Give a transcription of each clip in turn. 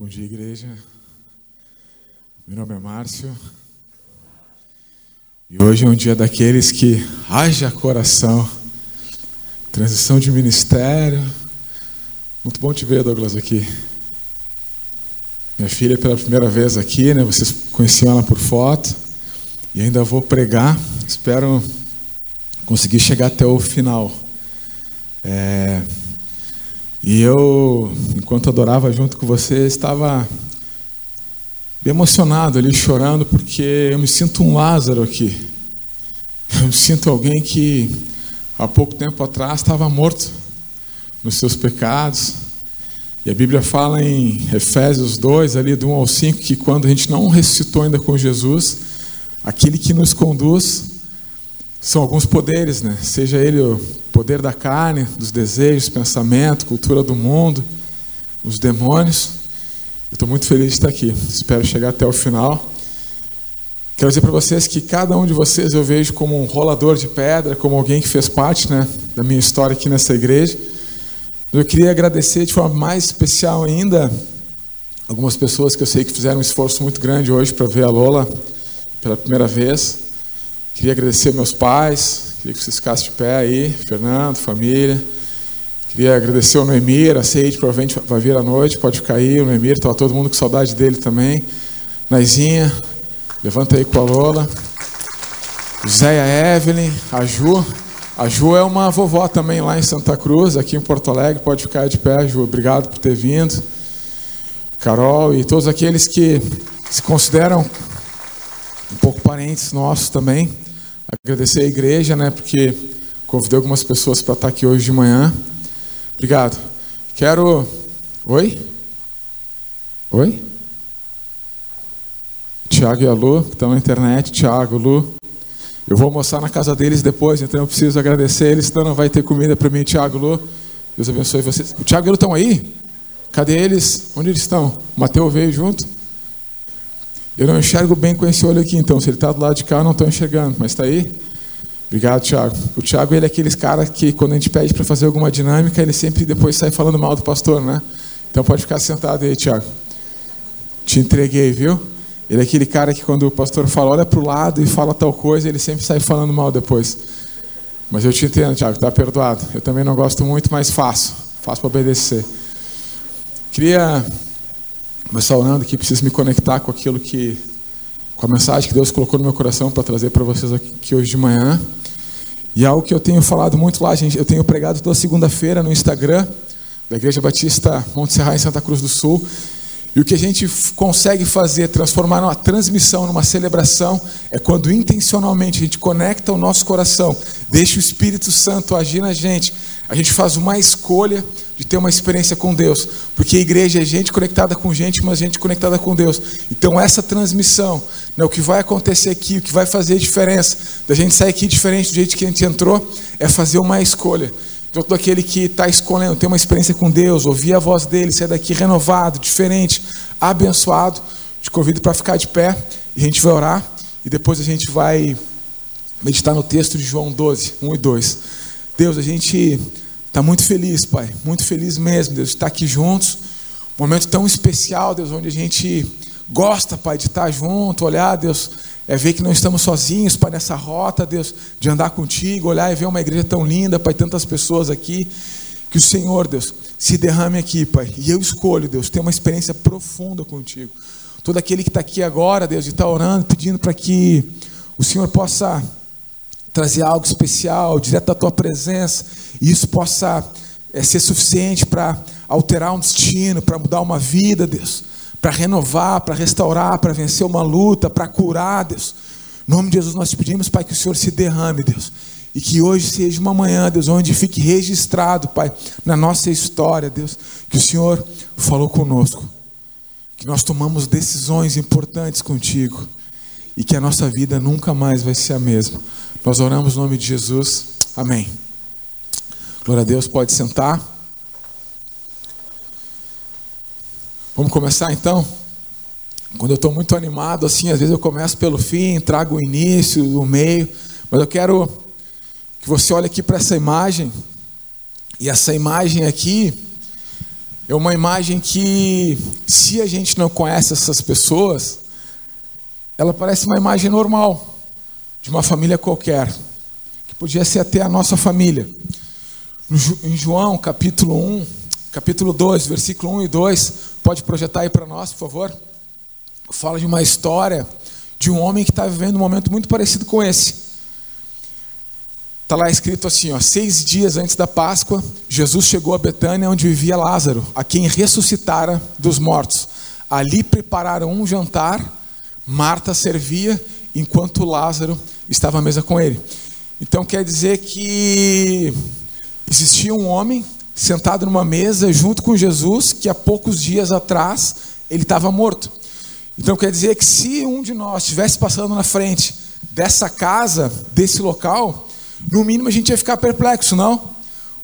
Bom dia, igreja. Meu nome é Márcio. E hoje é um dia daqueles que haja coração. Transição de ministério. Muito bom te ver, Douglas, aqui. Minha filha pela primeira vez aqui, né? Vocês conheciam ela por foto. E ainda vou pregar. Espero conseguir chegar até o final. É... E eu, enquanto adorava junto com você, estava emocionado ali, chorando, porque eu me sinto um Lázaro aqui. Eu me sinto alguém que há pouco tempo atrás estava morto nos seus pecados. E a Bíblia fala em Efésios 2, ali do 1 ao 5, que quando a gente não ressuscitou ainda com Jesus, aquele que nos conduz são alguns poderes, né? Seja ele o poder da carne, dos desejos, pensamento, cultura do mundo, os demônios. Estou muito feliz de estar aqui. Espero chegar até o final. Quero dizer para vocês que cada um de vocês eu vejo como um rolador de pedra, como alguém que fez parte né, da minha história aqui nessa igreja. Eu queria agradecer de forma mais especial ainda algumas pessoas que eu sei que fizeram um esforço muito grande hoje para ver a Lola pela primeira vez. Queria agradecer meus pais, queria que vocês ficassem de pé aí, Fernando, família. Queria agradecer ao Noemir, a Seide provavelmente vai vir à noite, pode ficar aí, o Noemir, estava todo mundo com saudade dele também. Naizinha, levanta aí com a Lola. Zé e a Evelyn, a Ju. A Ju é uma vovó também lá em Santa Cruz, aqui em Porto Alegre, pode ficar de pé, Ju, obrigado por ter vindo. Carol e todos aqueles que se consideram um pouco parentes nossos também. Agradecer a igreja, né, porque convidei algumas pessoas para estar aqui hoje de manhã. Obrigado. Quero. Oi? Oi? Tiago e a Lu, que estão na internet. Tiago, Lu. Eu vou almoçar na casa deles depois, então eu preciso agradecer eles, senão não vai ter comida para mim, Tiago, Lu. Deus abençoe vocês. O Tiago e a Lu estão aí? Cadê eles? Onde eles estão? O Mateus veio junto? Eu não enxergo bem com esse olho aqui, então. Se ele está do lado de cá, eu não estou enxergando. Mas está aí? Obrigado, Tiago. O Tiago ele é aqueles cara que, quando a gente pede para fazer alguma dinâmica, ele sempre depois sai falando mal do pastor, né? Então pode ficar sentado aí, Tiago. Te entreguei, viu? Ele é aquele cara que, quando o pastor fala, olha para o lado e fala tal coisa, ele sempre sai falando mal depois. Mas eu te entendo, Tiago, está perdoado. Eu também não gosto muito, mas faço. Faço para obedecer. Queria começar orando aqui, preciso me conectar com aquilo que, com a mensagem que Deus colocou no meu coração para trazer para vocês aqui hoje de manhã. E algo que eu tenho falado muito lá, gente, eu tenho pregado toda segunda-feira no Instagram da Igreja Batista Monte Serra em Santa Cruz do Sul. E o que a gente consegue fazer, transformar uma transmissão numa celebração, é quando intencionalmente a gente conecta o nosso coração, deixa o Espírito Santo agir na gente, a gente faz uma escolha ter uma experiência com Deus, porque a igreja é gente conectada com gente, mas gente conectada com Deus. Então essa transmissão, né, o que vai acontecer aqui, o que vai fazer a diferença da gente sair aqui diferente do jeito que a gente entrou, é fazer uma escolha. Então todo aquele que está escolhendo ter uma experiência com Deus, ouvir a voz dele, sair daqui renovado, diferente, abençoado, te convido para ficar de pé e a gente vai orar e depois a gente vai meditar no texto de João 12, 1 e 2. Deus, a gente Está muito feliz, Pai, muito feliz mesmo, Deus, de estar aqui juntos. Um momento tão especial, Deus, onde a gente gosta, Pai, de estar junto, olhar, Deus, é ver que não estamos sozinhos, Pai, nessa rota, Deus, de andar contigo, olhar e ver uma igreja tão linda, Pai, tantas pessoas aqui. Que o Senhor, Deus, se derrame aqui, Pai. E eu escolho, Deus, ter uma experiência profunda contigo. Todo aquele que está aqui agora, Deus, e está orando, pedindo para que o Senhor possa trazer algo especial, direto da tua presença, e isso possa é, ser suficiente para alterar um destino, para mudar uma vida, Deus, para renovar, para restaurar, para vencer uma luta, para curar, Deus. Em nome de Jesus nós te pedimos, Pai, que o Senhor se derrame, Deus. E que hoje seja uma manhã, Deus, onde fique registrado, Pai, na nossa história, Deus, que o Senhor falou conosco. Que nós tomamos decisões importantes contigo. E que a nossa vida nunca mais vai ser a mesma. Nós oramos no nome de Jesus. Amém. Glória a Deus, pode sentar. Vamos começar então? Quando eu estou muito animado, assim, às vezes eu começo pelo fim, trago o início, o meio, mas eu quero que você olhe aqui para essa imagem, e essa imagem aqui, é uma imagem que, se a gente não conhece essas pessoas, ela parece uma imagem normal, de uma família qualquer, que podia ser até a nossa família. Em João, capítulo 1, capítulo 2, versículo 1 e 2, pode projetar aí para nós, por favor? Fala de uma história de um homem que está vivendo um momento muito parecido com esse. Está lá escrito assim: ó, seis dias antes da Páscoa, Jesus chegou a Betânia, onde vivia Lázaro, a quem ressuscitara dos mortos. Ali prepararam um jantar, Marta servia, enquanto Lázaro estava à mesa com ele. Então quer dizer que existia um homem sentado numa mesa junto com Jesus, que há poucos dias atrás ele estava morto. Então quer dizer que se um de nós estivesse passando na frente dessa casa, desse local, no mínimo a gente ia ficar perplexo, não?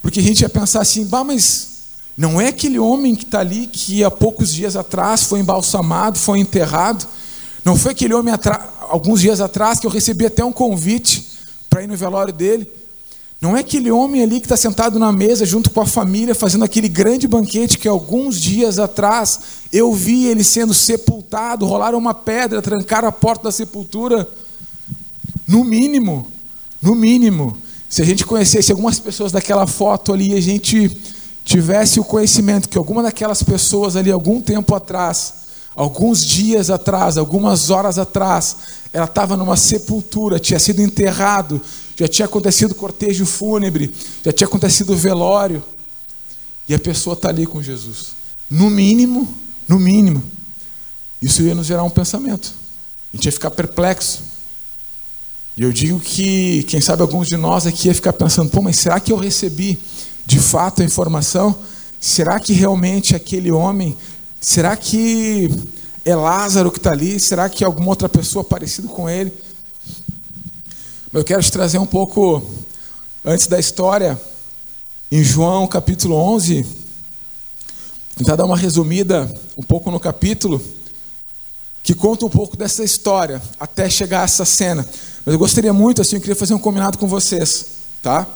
Porque a gente ia pensar assim, bah, mas não é aquele homem que está ali que há poucos dias atrás foi embalsamado, foi enterrado? Não foi aquele homem alguns dias atrás que eu recebi até um convite para ir no velório dele? Não é aquele homem ali que está sentado na mesa junto com a família, fazendo aquele grande banquete que alguns dias atrás eu vi ele sendo sepultado, rolaram uma pedra, trancaram a porta da sepultura? No mínimo, no mínimo, se a gente conhecesse algumas pessoas daquela foto ali e a gente tivesse o conhecimento que alguma daquelas pessoas ali, algum tempo atrás, alguns dias atrás, algumas horas atrás, ela estava numa sepultura, tinha sido enterrado, já tinha acontecido cortejo fúnebre, já tinha acontecido velório, e a pessoa está ali com Jesus. No mínimo, no mínimo, isso ia nos gerar um pensamento. A gente ia ficar perplexo. E eu digo que, quem sabe alguns de nós aqui ia ficar pensando, pô, mas será que eu recebi de fato a informação? Será que realmente aquele homem, será que é Lázaro que está ali? Será que é alguma outra pessoa parecida com ele? Eu quero te trazer um pouco antes da história, em João capítulo 11, tentar dar uma resumida um pouco no capítulo, que conta um pouco dessa história, até chegar a essa cena. Mas eu gostaria muito, assim, eu queria fazer um combinado com vocês, tá?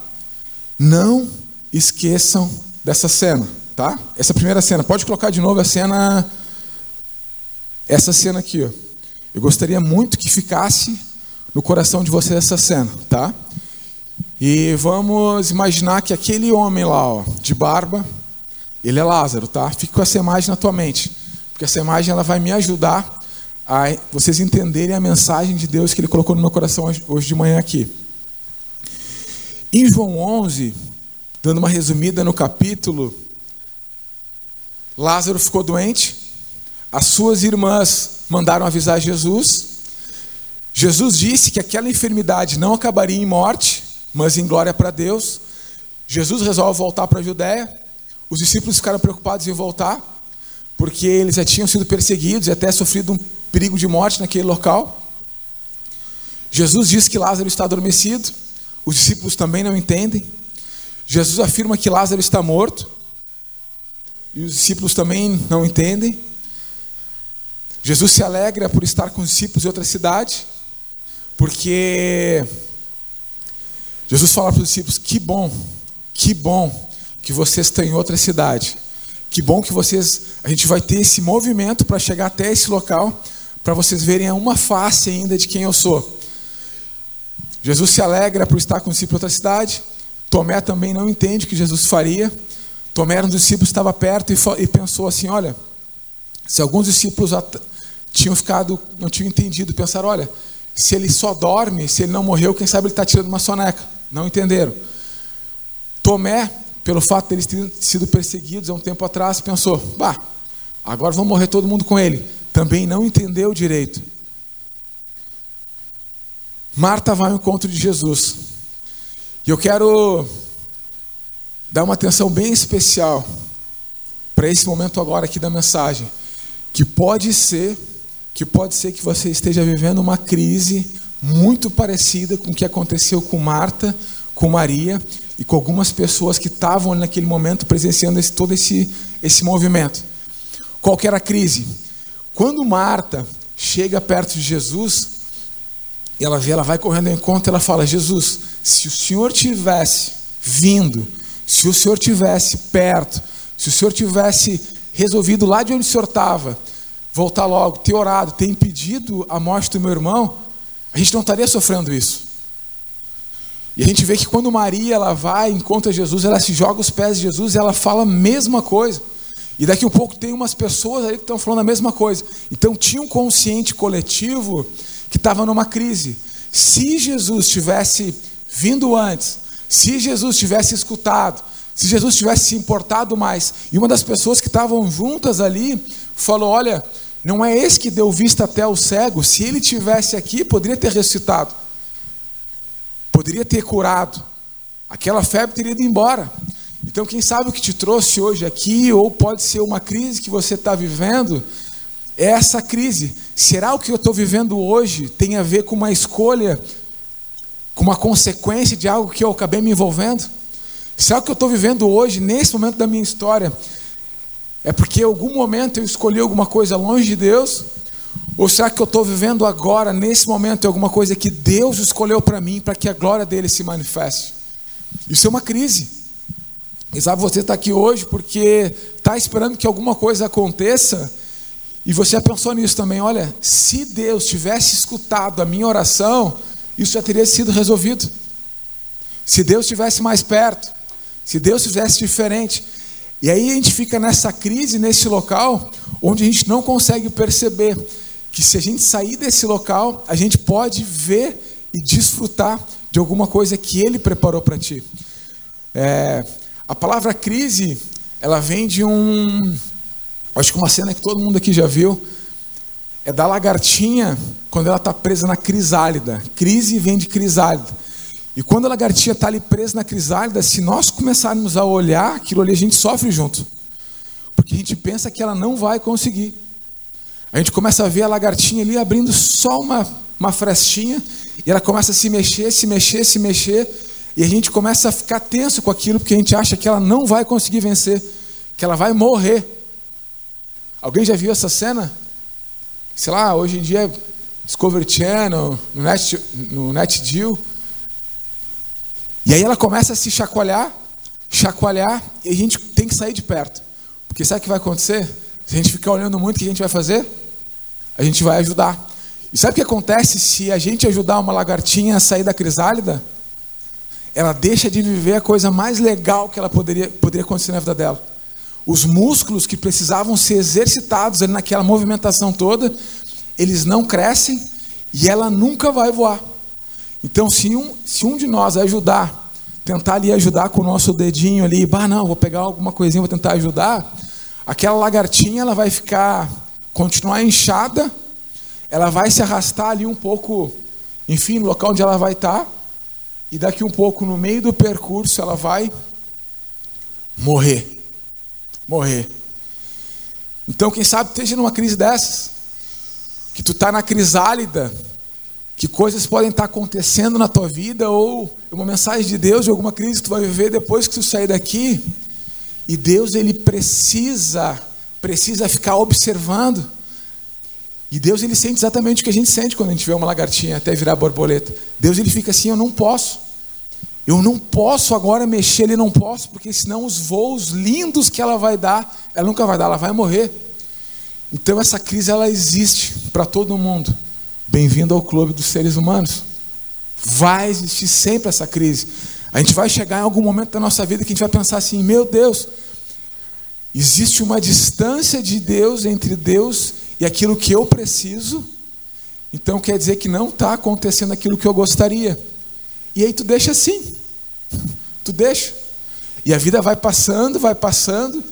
Não esqueçam dessa cena, tá? Essa primeira cena. Pode colocar de novo a cena. Essa cena aqui, ó. Eu gostaria muito que ficasse no coração de vocês essa cena, tá? E vamos imaginar que aquele homem lá, ó, de barba, ele é Lázaro, tá? Fique com essa imagem na tua mente, porque essa imagem ela vai me ajudar a vocês entenderem a mensagem de Deus que Ele colocou no meu coração hoje de manhã aqui. Em João 11, dando uma resumida no capítulo, Lázaro ficou doente, as suas irmãs mandaram avisar Jesus. Jesus disse que aquela enfermidade não acabaria em morte, mas em glória para Deus. Jesus resolve voltar para a Judéia. Os discípulos ficaram preocupados em voltar, porque eles já tinham sido perseguidos e até sofrido um perigo de morte naquele local. Jesus diz que Lázaro está adormecido, os discípulos também não entendem. Jesus afirma que Lázaro está morto, e os discípulos também não entendem. Jesus se alegra por estar com os discípulos em outra cidade, porque Jesus fala para os discípulos: que bom, que bom que vocês estão em outra cidade. Que bom que vocês, a gente vai ter esse movimento para chegar até esse local, para vocês verem uma face ainda de quem eu sou. Jesus se alegra por estar com o discípulo em outra cidade. Tomé também não entende o que Jesus faria. Tomé era um discípulo que estava perto e, pensou assim: olha, se alguns discípulos tinham ficado, não tinham entendido, pensaram: olha, se ele só dorme, se ele não morreu, quem sabe ele está tirando uma soneca. Não entenderam. Tomé, pelo fato de eles terem sido perseguidos há um tempo atrás, pensou: bah, agora vão morrer todo mundo com ele também não entendeu direito. Marta vai ao encontro de Jesus. E eu quero dar uma atenção bem especial para esse momento agora aqui da mensagem, que pode ser que pode ser que você esteja vivendo uma crise muito parecida com o que aconteceu com Marta, com Maria e com algumas pessoas que estavam naquele momento presenciando esse, todo esse, esse movimento. Qual era a crise? Quando Marta chega perto de Jesus, ela vê, ela vai correndo ao encontro, ela fala: Jesus, se o Senhor tivesse vindo, se o Senhor tivesse perto, Se o Senhor tivesse resolvido lá de onde o Senhor estava, voltar logo, ter orado, ter impedido a morte do meu irmão, a gente não estaria sofrendo isso. E a gente vê que quando Maria ela vai, encontra Jesus, ela se joga aos pés de Jesus e ela fala a mesma coisa. E daqui a pouco tem umas pessoas ali que estão falando a mesma coisa. Então tinha um consciente coletivo que estava numa crise. Se Jesus tivesse vindo antes, se Jesus tivesse escutado, se Jesus tivesse se importado mais, e uma das pessoas que estavam juntas ali falou: Olha, não é esse que deu vista até o cego, se ele tivesse aqui, poderia ter ressuscitado, poderia ter curado, aquela febre teria ido embora. Então, quem sabe o que te trouxe hoje aqui, ou pode ser uma crise que você está vivendo, é essa crise. Será o que eu estou vivendo hoje tem a ver com uma escolha, com uma consequência de algo que eu acabei me envolvendo? Será que eu estou vivendo hoje, nesse momento da minha história, é porque em algum momento eu escolhi alguma coisa longe de Deus? Ou será que eu estou vivendo agora, nesse momento, alguma coisa que Deus escolheu para mim, para que a glória dele se manifeste? Isso é uma crise. E sabe, você está aqui hoje porque está esperando que alguma coisa aconteça, e você pensou nisso também. Olha, se Deus tivesse escutado a minha oração, isso já teria sido resolvido. Se Deus estivesse mais perto, se Deus fizesse diferente. E aí a gente fica nessa crise, nesse local, onde a gente não consegue perceber que se a gente sair desse local, a gente pode ver e desfrutar de alguma coisa que Ele preparou para ti. É, a palavra crise, ela vem de um. Acho que uma cena que todo mundo aqui já viu. É da lagartinha quando ela está presa na crisálida. Crise vem de crisálida. E quando a lagartixa está ali presa na crisálida, se nós começarmos a olhar aquilo ali, a gente sofre junto. Porque a gente pensa que ela não vai conseguir. A gente começa a ver a lagartinha ali abrindo só uma, uma frestinha, e ela começa a se mexer, se mexer, se mexer, e a gente começa a ficar tenso com aquilo, porque a gente acha que ela não vai conseguir vencer, que ela vai morrer. Alguém já viu essa cena? Sei lá, hoje em dia, Discovery Channel, no Net, no Net Deal, e aí ela começa a se chacoalhar, chacoalhar, e a gente tem que sair de perto. Porque sabe o que vai acontecer? Se a gente ficar olhando muito, o que a gente vai fazer? A gente vai ajudar. E sabe o que acontece se a gente ajudar uma lagartinha a sair da crisálida? Ela deixa de viver a coisa mais legal que ela poderia, poderia acontecer na vida dela. Os músculos que precisavam ser exercitados ali naquela movimentação toda, eles não crescem e ela nunca vai voar. Então, se um, se um de nós ajudar, tentar ali ajudar com o nosso dedinho ali, bah, não, vou pegar alguma coisinha, vou tentar ajudar, aquela lagartinha ela vai ficar, continuar inchada, ela vai se arrastar ali um pouco, enfim, no local onde ela vai estar, e daqui um pouco, no meio do percurso, ela vai morrer. Morrer. Então, quem sabe esteja numa crise dessas, que tu está na crisálida, que coisas podem estar acontecendo na tua vida ou uma mensagem de Deus de alguma crise que tu vai viver depois que tu sair daqui. E Deus ele precisa precisa ficar observando. E Deus ele sente exatamente o que a gente sente quando a gente vê uma lagartinha até virar borboleta. Deus ele fica assim, eu não posso. Eu não posso agora mexer, ele não posso, porque senão os voos lindos que ela vai dar, ela nunca vai dar, ela vai morrer. Então essa crise ela existe para todo mundo. Bem-vindo ao clube dos seres humanos. Vai existir sempre essa crise. A gente vai chegar em algum momento da nossa vida que a gente vai pensar assim: meu Deus, existe uma distância de Deus entre Deus e aquilo que eu preciso. Então quer dizer que não está acontecendo aquilo que eu gostaria. E aí tu deixa assim. Tu deixa. E a vida vai passando, vai passando.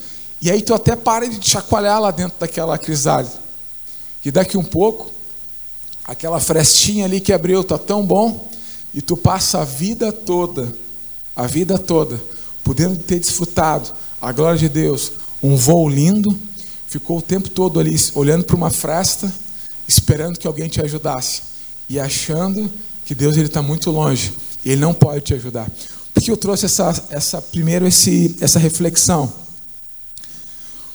E aí tu até para de chacoalhar lá dentro daquela crisálida. E daqui um pouco aquela frestinha ali que abriu está tão bom, e tu passa a vida toda, a vida toda, podendo ter desfrutado a glória de Deus, um voo lindo, ficou o tempo todo ali olhando para uma fresta, esperando que alguém te ajudasse, e achando que Deus ele está muito longe, e Ele não pode te ajudar. Por que eu trouxe essa, essa primeiro esse, essa reflexão?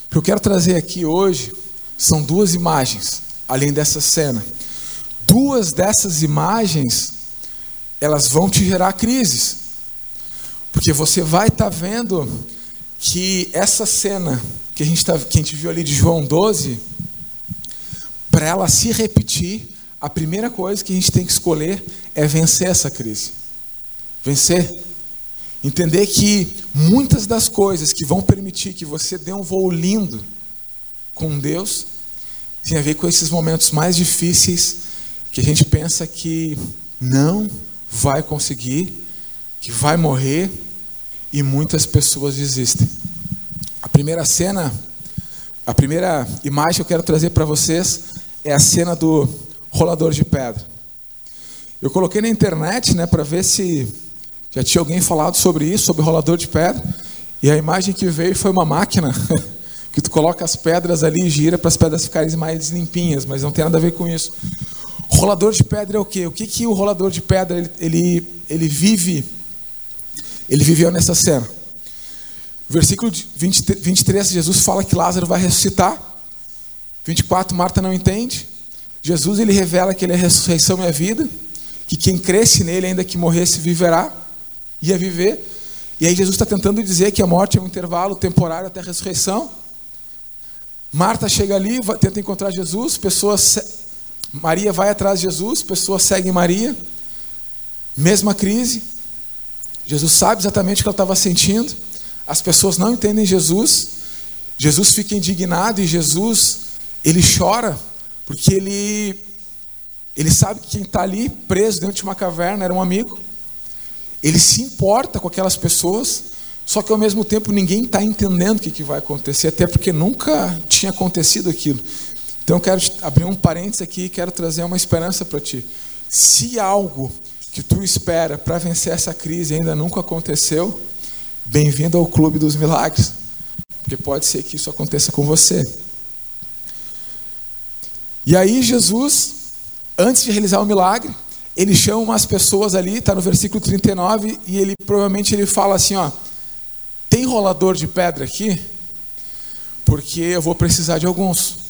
O que eu quero trazer aqui hoje são duas imagens, além dessa cena duas dessas imagens, elas vão te gerar crises. Porque você vai estar tá vendo que essa cena que a gente, tá, que a gente viu ali de João 12, para ela se repetir, a primeira coisa que a gente tem que escolher é vencer essa crise. Vencer. Entender que muitas das coisas que vão permitir que você dê um voo lindo com Deus tem a ver com esses momentos mais difíceis que a gente pensa que não vai conseguir, que vai morrer e muitas pessoas desistem. A primeira cena, a primeira imagem que eu quero trazer para vocês é a cena do rolador de pedra. Eu coloquei na internet, né, para ver se já tinha alguém falado sobre isso, sobre rolador de pedra, e a imagem que veio foi uma máquina que tu coloca as pedras ali e gira para as pedras ficarem mais limpinhas, mas não tem nada a ver com isso. Rolador de pedra é o quê? O que, que o rolador de pedra ele, ele, ele vive? Ele viveu nessa cena. Versículo 20, 23, Jesus fala que Lázaro vai ressuscitar. 24, Marta não entende. Jesus ele revela que ele é a ressurreição e a vida, que quem cresce nele, ainda que morresse, viverá, ia viver. E aí Jesus está tentando dizer que a morte é um intervalo temporário até a ressurreição. Marta chega ali, tenta encontrar Jesus, pessoas, Maria vai atrás de Jesus, pessoas seguem Maria, mesma crise. Jesus sabe exatamente o que ela estava sentindo. As pessoas não entendem Jesus. Jesus fica indignado e Jesus ele chora porque ele, ele sabe que quem está ali preso dentro de uma caverna era um amigo. Ele se importa com aquelas pessoas, só que ao mesmo tempo ninguém está entendendo o que, que vai acontecer, até porque nunca tinha acontecido aquilo. Então eu quero abrir um parênteses aqui e quero trazer uma esperança para ti. Se algo que tu espera para vencer essa crise ainda nunca aconteceu, bem-vindo ao clube dos milagres, porque pode ser que isso aconteça com você. E aí Jesus, antes de realizar o milagre, ele chama umas pessoas ali, está no versículo 39, e ele provavelmente ele fala assim, ó, tem rolador de pedra aqui? Porque eu vou precisar de alguns.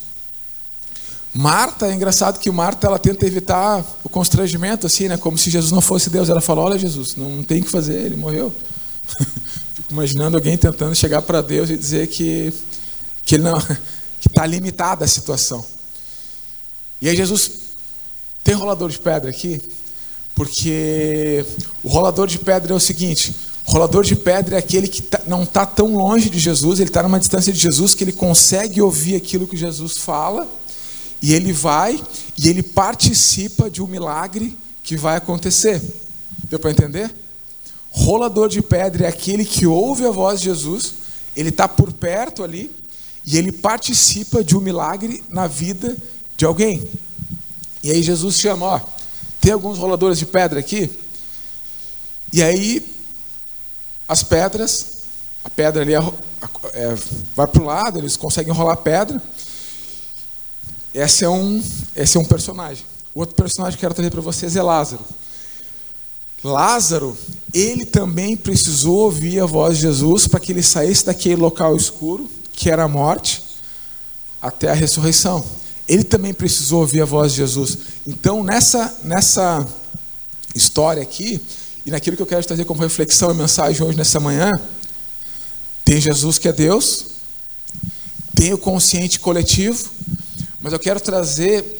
Marta, é engraçado que Marta ela tenta evitar o constrangimento, assim, né? Como se Jesus não fosse Deus. Ela fala: Olha, Jesus, não tem o que fazer, ele morreu. Fico imaginando alguém tentando chegar para Deus e dizer que, que ele não, que está limitada a situação. E aí Jesus tem rolador de pedra aqui, porque o rolador de pedra é o seguinte: o rolador de pedra é aquele que tá, não está tão longe de Jesus, ele está numa distância de Jesus que ele consegue ouvir aquilo que Jesus fala, e ele vai e ele participa de um milagre que vai acontecer. Deu para entender? Rolador de pedra é aquele que ouve a voz de Jesus, ele está por perto ali, e ele participa de um milagre na vida de alguém. E aí Jesus chama, ó, tem alguns roladores de pedra aqui. E aí as pedras, a pedra ali é, é, vai para o lado, eles conseguem rolar pedra. Esse é um, esse é um personagem. O outro personagem que eu quero trazer para vocês é Lázaro. Lázaro, ele também precisou ouvir a voz de Jesus para que ele saísse daquele local escuro, que era a morte, até a ressurreição ele também precisou ouvir a voz de Jesus. Então, nessa, nessa história aqui, e naquilo que eu quero trazer como reflexão e mensagem hoje nessa manhã, tem Jesus que é Deus, tem o consciente coletivo, mas eu quero trazer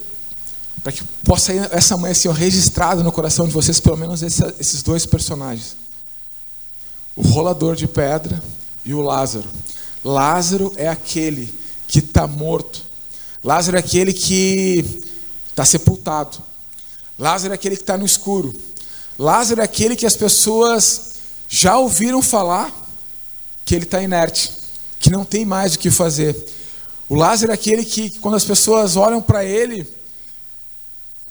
para que possa ir essa manhã assim, registrado no coração de vocês pelo menos esses dois personagens. O rolador de pedra e o Lázaro. Lázaro é aquele que está morto, Lázaro é aquele que está sepultado. Lázaro é aquele que está no escuro. Lázaro é aquele que as pessoas já ouviram falar que ele está inerte, que não tem mais o que fazer. O Lázaro é aquele que, quando as pessoas olham para ele,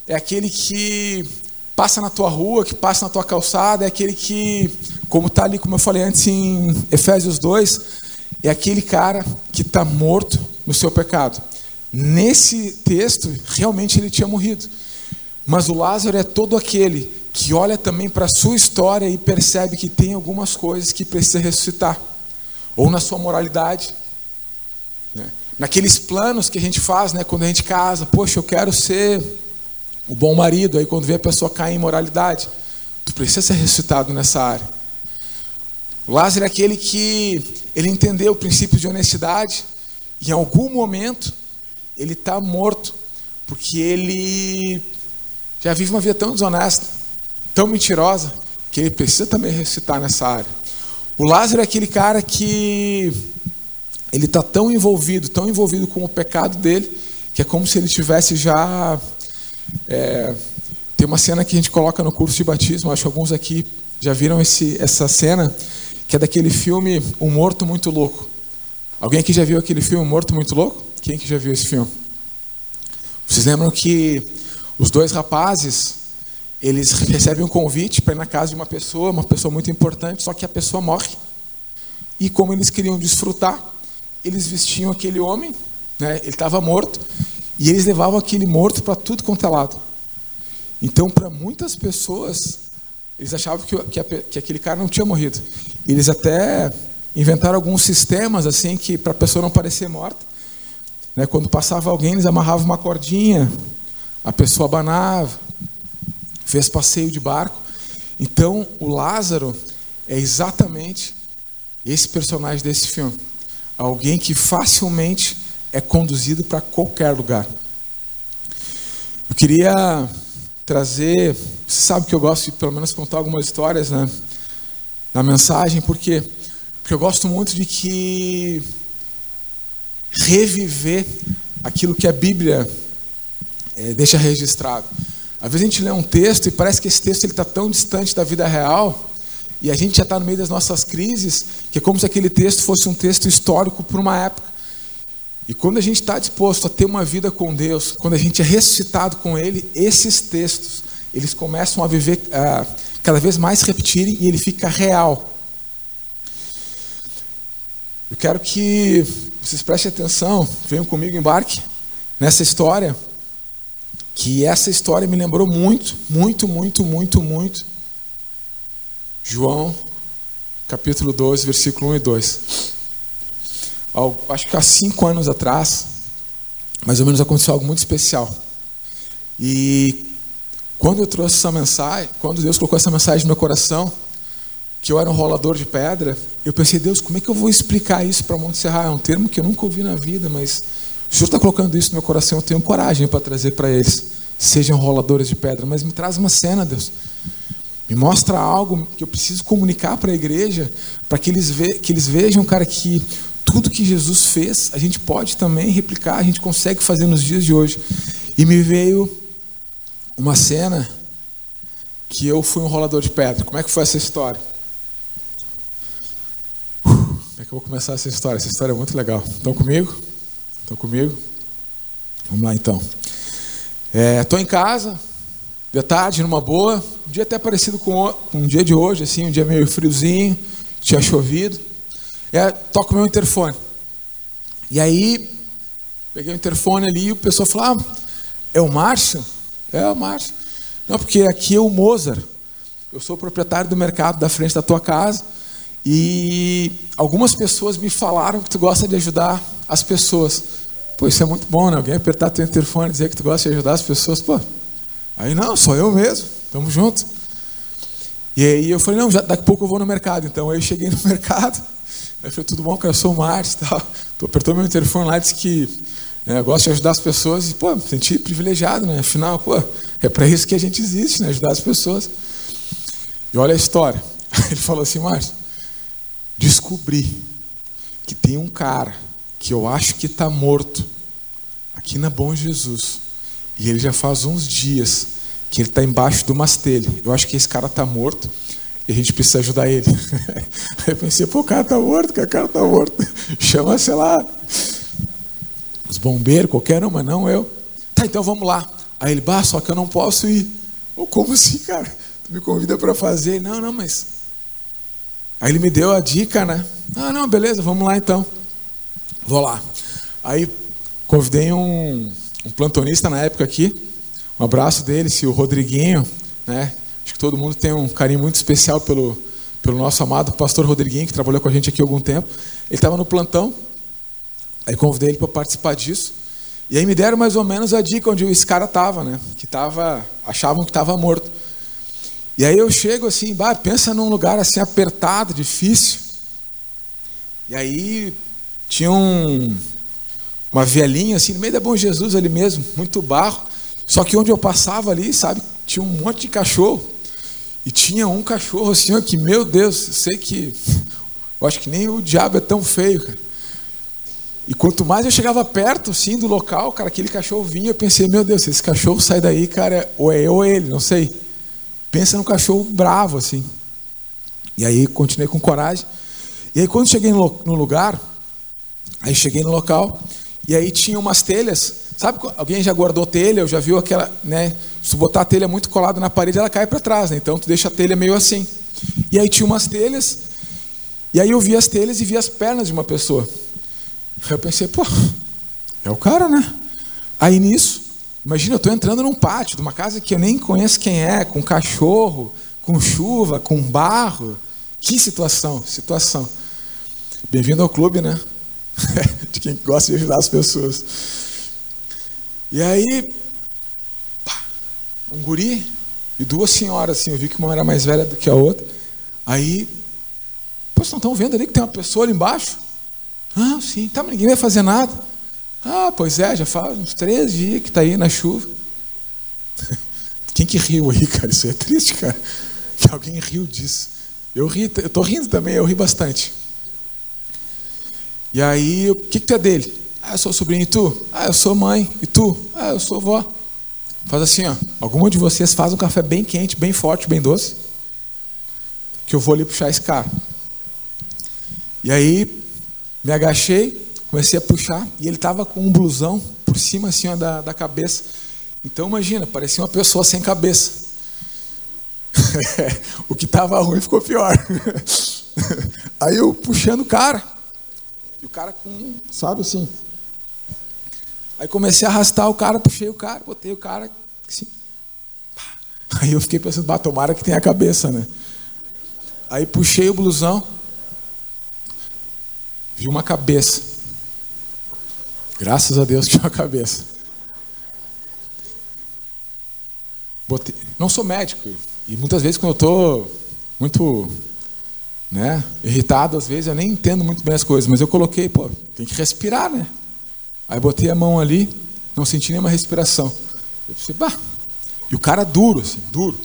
é aquele que passa na tua rua, que passa na tua calçada, é aquele que, como está ali, como eu falei antes em Efésios 2, é aquele cara que está morto no seu pecado. Nesse texto, realmente ele tinha morrido. Mas o Lázaro é todo aquele que olha também para a sua história e percebe que tem algumas coisas que precisa ressuscitar. Ou na sua moralidade. Naqueles planos que a gente faz né, quando a gente casa. Poxa, eu quero ser o bom marido. Aí quando vê a pessoa cair em moralidade. Tu precisa ser ressuscitado nessa área. O Lázaro é aquele que ele entendeu o princípio de honestidade. Em algum momento, ele está morto, porque ele já vive uma vida tão desonesta, tão mentirosa, que ele precisa também ressuscitar nessa área. O Lázaro é aquele cara que ele está tão envolvido, tão envolvido com o pecado dele, que é como se ele tivesse já. É, tem uma cena que a gente coloca no curso de batismo, acho que alguns aqui já viram esse, essa cena, que é daquele filme Um Morto Muito Louco. Alguém aqui já viu aquele filme Um Morto Muito Louco? Quem que já viu esse filme? Vocês lembram que os dois rapazes, eles recebem um convite para ir na casa de uma pessoa, uma pessoa muito importante, só que a pessoa morre. E como eles queriam desfrutar, eles vestiam aquele homem, né, ele estava morto, e eles levavam aquele morto para tudo quanto é lado. Então, para muitas pessoas, eles achavam que, que, que, aquele cara não tinha morrido. Eles até inventaram alguns sistemas assim que para a pessoa não parecer morta. Né? Quando passava alguém, eles amarravam uma cordinha, a pessoa abanava, fez passeio de barco. Então, o Lázaro é exatamente esse personagem desse filme. Alguém que facilmente é conduzido para qualquer lugar. Eu queria trazer, sabe que eu gosto de pelo menos contar algumas histórias né, na mensagem, porque, porque eu gosto muito de que reviver aquilo que a Bíblia é, deixa registrado. Às vezes a gente lê um texto e parece que esse texto está tão distante da vida real e a gente já está no meio das nossas crises que é como se aquele texto fosse um texto histórico para uma época. E quando a gente está disposto a ter uma vida com Deus, quando a gente é ressuscitado com Ele, esses textos eles começam a viver uh, cada vez mais repetirem e ele fica real. Eu quero que vocês prestem atenção, venham comigo, embarque nessa história, que essa história me lembrou muito, muito, muito, muito, muito. João, capítulo 12, versículo 1 e 2. Acho que há cinco anos atrás, mais ou menos aconteceu algo muito especial. E quando eu trouxe essa mensagem, quando Deus colocou essa mensagem no meu coração, que eu era um rolador de pedra, eu pensei, Deus, como é que eu vou explicar isso para Montserrat? É um termo que eu nunca ouvi na vida, mas o Senhor está colocando isso no meu coração, eu tenho coragem para trazer para eles. Sejam roladores de pedra, mas me traz uma cena, Deus. Me mostra algo que eu preciso comunicar para a igreja, para que eles, que eles vejam, cara, que tudo que Jesus fez, a gente pode também replicar, a gente consegue fazer nos dias de hoje. E me veio uma cena que eu fui um rolador de pedra. Como é que foi essa história? Como é que eu vou começar essa história? Essa história é muito legal. Estão comigo? Estão comigo? Vamos lá então. Estou é, em casa, de tarde, numa boa. Um dia até parecido com, com um dia de hoje, assim, um dia meio friozinho, tinha chovido. É, toco meu interfone. E aí, peguei o interfone ali e o pessoal falou: ah, é o Márcio? É o Márcio. Não, porque aqui é o Mozart. Eu sou o proprietário do mercado da frente da tua casa. E algumas pessoas me falaram que tu gosta de ajudar as pessoas. Pô, isso é muito bom, né? Alguém apertar teu interfone e dizer que tu gosta de ajudar as pessoas. Pô, aí não, sou eu mesmo. Tamo junto. E aí eu falei, não, já, daqui a pouco eu vou no mercado. Então aí eu cheguei no mercado. Aí falei, tudo bom, cara? Eu sou o Márcio e tal. Tu apertou meu interfone lá e disse que né, gosta de ajudar as pessoas. E, pô, me senti privilegiado, né? Afinal, pô, é para isso que a gente existe, né? Ajudar as pessoas. E olha a história. Ele falou assim, Márcio, descobri que tem um cara que eu acho que está morto aqui na Bom Jesus. E ele já faz uns dias que ele está embaixo do mastelho. Eu acho que esse cara está morto e a gente precisa ajudar ele. Aí eu pensei, pô, o cara está morto, o cara está morto. Chama, sei lá, os bombeiros, qualquer um, mas não eu. Tá, então vamos lá. Aí ele, bah, só que eu não posso ir. Ou como assim, cara? Tu me convida para fazer? Não, não, mas Aí ele me deu a dica, né? Ah, não, beleza, vamos lá então. Vou lá. Aí convidei um, um plantonista na época aqui. Um abraço dele, o Rodriguinho, né? Acho que todo mundo tem um carinho muito especial pelo, pelo nosso amado pastor Rodriguinho, que trabalhou com a gente aqui há algum tempo. Ele estava no plantão, aí convidei ele para participar disso. E aí me deram mais ou menos a dica onde esse cara estava, né? Que tava, achavam que estava morto. E aí eu chego assim, bah, pensa num lugar assim apertado, difícil. E aí tinha um, uma vielinha assim, no meio da Bom Jesus ali mesmo, muito barro. Só que onde eu passava ali, sabe, tinha um monte de cachorro. E tinha um cachorro assim, que, meu Deus, eu sei que. Eu acho que nem o diabo é tão feio, cara. E quanto mais eu chegava perto, assim, do local, cara, aquele cachorro vinha, eu pensei, meu Deus, se esse cachorro sai daí, cara, ou é eu ou é ele, não sei. Pensa num cachorro bravo, assim. E aí continuei com coragem. E aí quando cheguei no lugar, aí cheguei no local, e aí tinha umas telhas. Sabe, alguém já guardou telha, ou já viu aquela, né? Se botar a telha muito colada na parede, ela cai para trás, né? Então tu deixa a telha meio assim. E aí tinha umas telhas, e aí eu vi as telhas e vi as pernas de uma pessoa. Aí eu pensei, pô, é o cara, né? Aí nisso, imagina, eu estou entrando num pátio de uma casa que eu nem conheço quem é, com cachorro, com chuva, com barro. Que situação, situação. Bem-vindo ao clube, né? de quem gosta de ajudar as pessoas. E aí, pá, um guri e duas senhoras, assim, eu vi que uma era mais velha do que a outra. Aí, pô, vocês não estão vendo ali que tem uma pessoa ali embaixo? Ah, sim, tá, mas ninguém vai fazer nada. Ah, pois é, já faz uns três dias que está aí na chuva. Quem que riu aí, cara? Isso é triste, cara. Que alguém riu disso. Eu ri, eu tô rindo também, eu ri bastante. E aí, o que, que tu é dele? Ah, eu sou sobrinho, e tu? Ah, eu sou mãe, e tu? Ah, eu sou vó. Faz assim, ó. Alguma de vocês faz um café bem quente, bem forte, bem doce, que eu vou ali puxar esse cara. E aí, me agachei, comecei a puxar, e ele estava com um blusão por cima assim ó, da, da cabeça. Então imagina, parecia uma pessoa sem cabeça. o que estava ruim ficou pior. Aí eu puxando o cara. E o cara com, sabe assim. Aí comecei a arrastar o cara, puxei o cara, botei o cara assim. Aí eu fiquei pensando, tomara que tenha a cabeça, né? Aí puxei o blusão. Vi uma cabeça. Graças a Deus tinha uma cabeça. Botei, não sou médico, e muitas vezes quando eu estou muito né, irritado, às vezes eu nem entendo muito bem as coisas, mas eu coloquei, pô, tem que respirar, né? Aí botei a mão ali, não senti nenhuma respiração. Eu pensei, bah, e o cara duro, assim, duro.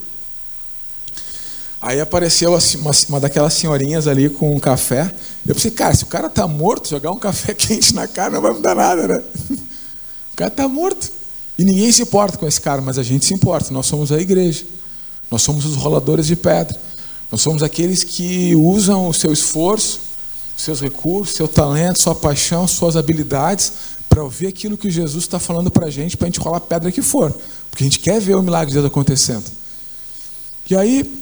Aí apareceu uma, uma daquelas senhorinhas ali com um café. Eu pensei, cara, se o cara tá morto, jogar um café quente na cara não vai mudar nada, né? O cara tá morto. E ninguém se importa com esse cara, mas a gente se importa. Nós somos a igreja. Nós somos os roladores de pedra. Nós somos aqueles que usam o seu esforço, seus recursos, seu talento, sua paixão, suas habilidades para ouvir aquilo que Jesus está falando para a gente, para a gente rolar a pedra que for. Porque a gente quer ver o milagre de Deus acontecendo. E aí,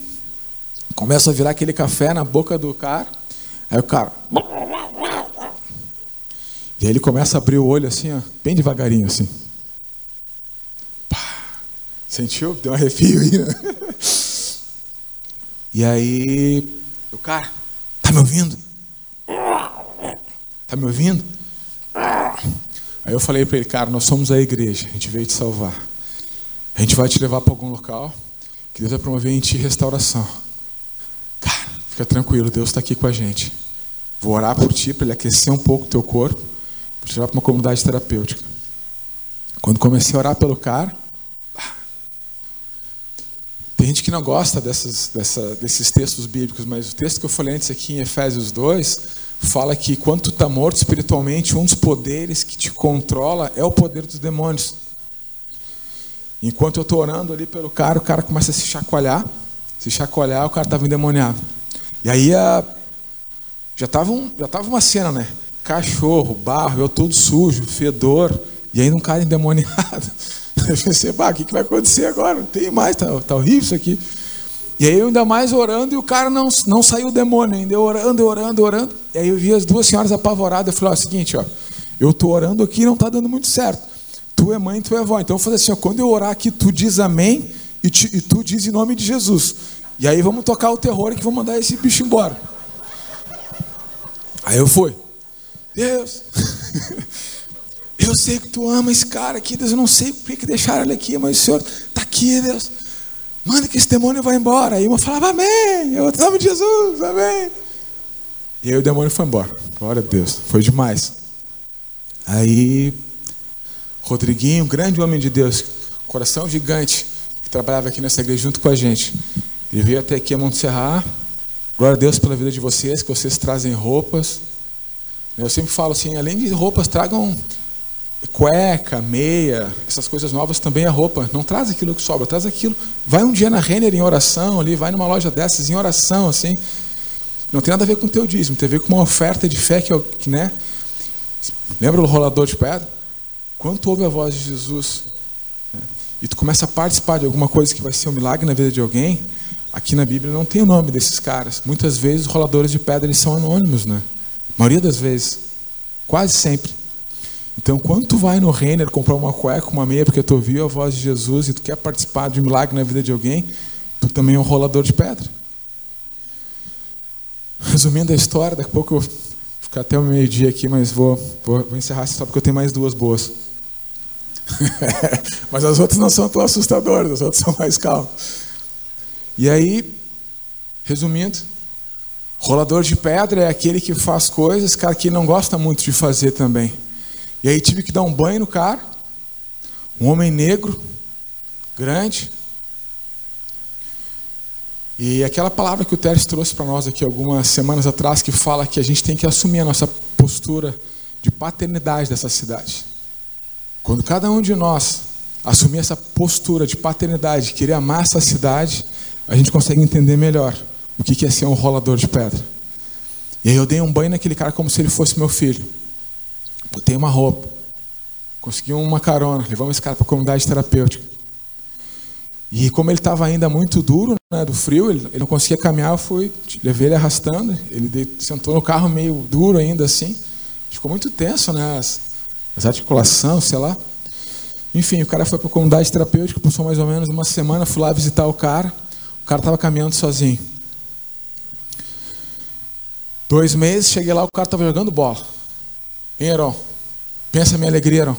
começa a virar aquele café na boca do cara. Aí o cara. E aí ele começa a abrir o olho assim, ó, bem devagarinho assim. Sentiu? Deu um arrepio aí, né? E aí, o cara, tá me ouvindo? Tá me ouvindo? Aí eu falei para ele, cara, nós somos a igreja, a gente veio te salvar. A gente vai te levar para algum local que Deus vai promover em ti restauração. Cara, fica tranquilo, Deus está aqui com a gente. Vou orar por ti para ele aquecer um pouco o teu corpo, para te levar para uma comunidade terapêutica. Quando comecei a orar pelo cara, tem gente que não gosta dessas, dessa, desses textos bíblicos, mas o texto que eu falei antes aqui em Efésios 2 fala que quando tu está morto espiritualmente, um dos poderes que te controla é o poder dos demônios. Enquanto eu estou orando ali pelo cara, o cara começa a se chacoalhar. Se chacoalhar, o cara estava endemoniado. E aí a, já estava um, já tava uma cena, né? Cachorro, barro, eu todo sujo, fedor, e ainda um cara endemoniado. Pensei, pá, o que, que vai acontecer agora? Não tem mais, tá, tá horrível isso aqui. E aí eu ainda mais orando e o cara não, não saiu o demônio ainda, eu orando, orando, orando. E aí eu vi as duas senhoras apavoradas, eu falei, ó, é o seguinte, ó, eu estou orando aqui e não está dando muito certo. Tu é mãe, tu é avó. Então eu falei assim, ó, quando eu orar aqui, tu diz amém e, te, e tu diz em nome de Jesus. E aí vamos tocar o terror que vamos mandar esse bicho embora. Aí eu fui. Deus. Eu sei que tu ama esse cara aqui, Deus. Eu não sei por que deixaram ele aqui, mas o Senhor está aqui, Deus. Manda que esse demônio vá embora. Aí uma falava, amém. Eu, nome de Jesus, amém. E aí o demônio foi embora. Glória a Deus. Foi demais. Aí, Rodriguinho, grande homem de Deus, coração gigante, que trabalhava aqui nessa igreja junto com a gente. Ele veio até aqui a Montserrat. Glória a Deus pela vida de vocês, que vocês trazem roupas. Eu sempre falo assim, além de roupas, tragam cueca, meia, essas coisas novas também é roupa. Não traz aquilo que sobra, traz aquilo. Vai um dia na Renner em oração ali, vai numa loja dessas em oração, assim. Não tem nada a ver com o teu dízimo, tem a ver com uma oferta de fé que, né? Lembra do rolador de pedra? Quanto ouve a voz de Jesus né? e tu começa a participar de alguma coisa que vai ser um milagre na vida de alguém, aqui na Bíblia não tem o nome desses caras. Muitas vezes os roladores de pedra eles são anônimos, né? A maioria das vezes, quase sempre. Então, quando tu vai no Renner comprar uma cueca, uma meia, porque tu ouviu a voz de Jesus e tu quer participar de um milagre na vida de alguém, tu também é um rolador de pedra. Resumindo a história, daqui a pouco eu vou ficar até o meio-dia aqui, mas vou, vou, vou encerrar essa história porque eu tenho mais duas boas. mas as outras não são tão assustadoras, as outras são mais calmas. E aí, resumindo, rolador de pedra é aquele que faz coisas, cara, que não gosta muito de fazer também. E aí tive que dar um banho no cara, um homem negro, grande. E aquela palavra que o Teres trouxe para nós aqui algumas semanas atrás, que fala que a gente tem que assumir a nossa postura de paternidade dessa cidade. Quando cada um de nós assumir essa postura de paternidade, de querer amar essa cidade, a gente consegue entender melhor o que é ser um rolador de pedra. E aí eu dei um banho naquele cara como se ele fosse meu filho. Botei uma roupa. Consegui uma carona. Levamos esse cara para a comunidade terapêutica. E como ele estava ainda muito duro, né, do frio, ele, ele, não conseguia caminhar, eu fui, levei ele arrastando. Ele sentou no carro meio duro ainda assim. Ficou muito tenso, né? As, as articulações, sei lá. Enfim, o cara foi para a comunidade terapêutica, passou mais ou menos uma semana, fui lá visitar o cara. O cara estava caminhando sozinho. Dois meses, cheguei lá, o cara estava jogando bola. Hein, Heron? Pensa minha alegria, Heron.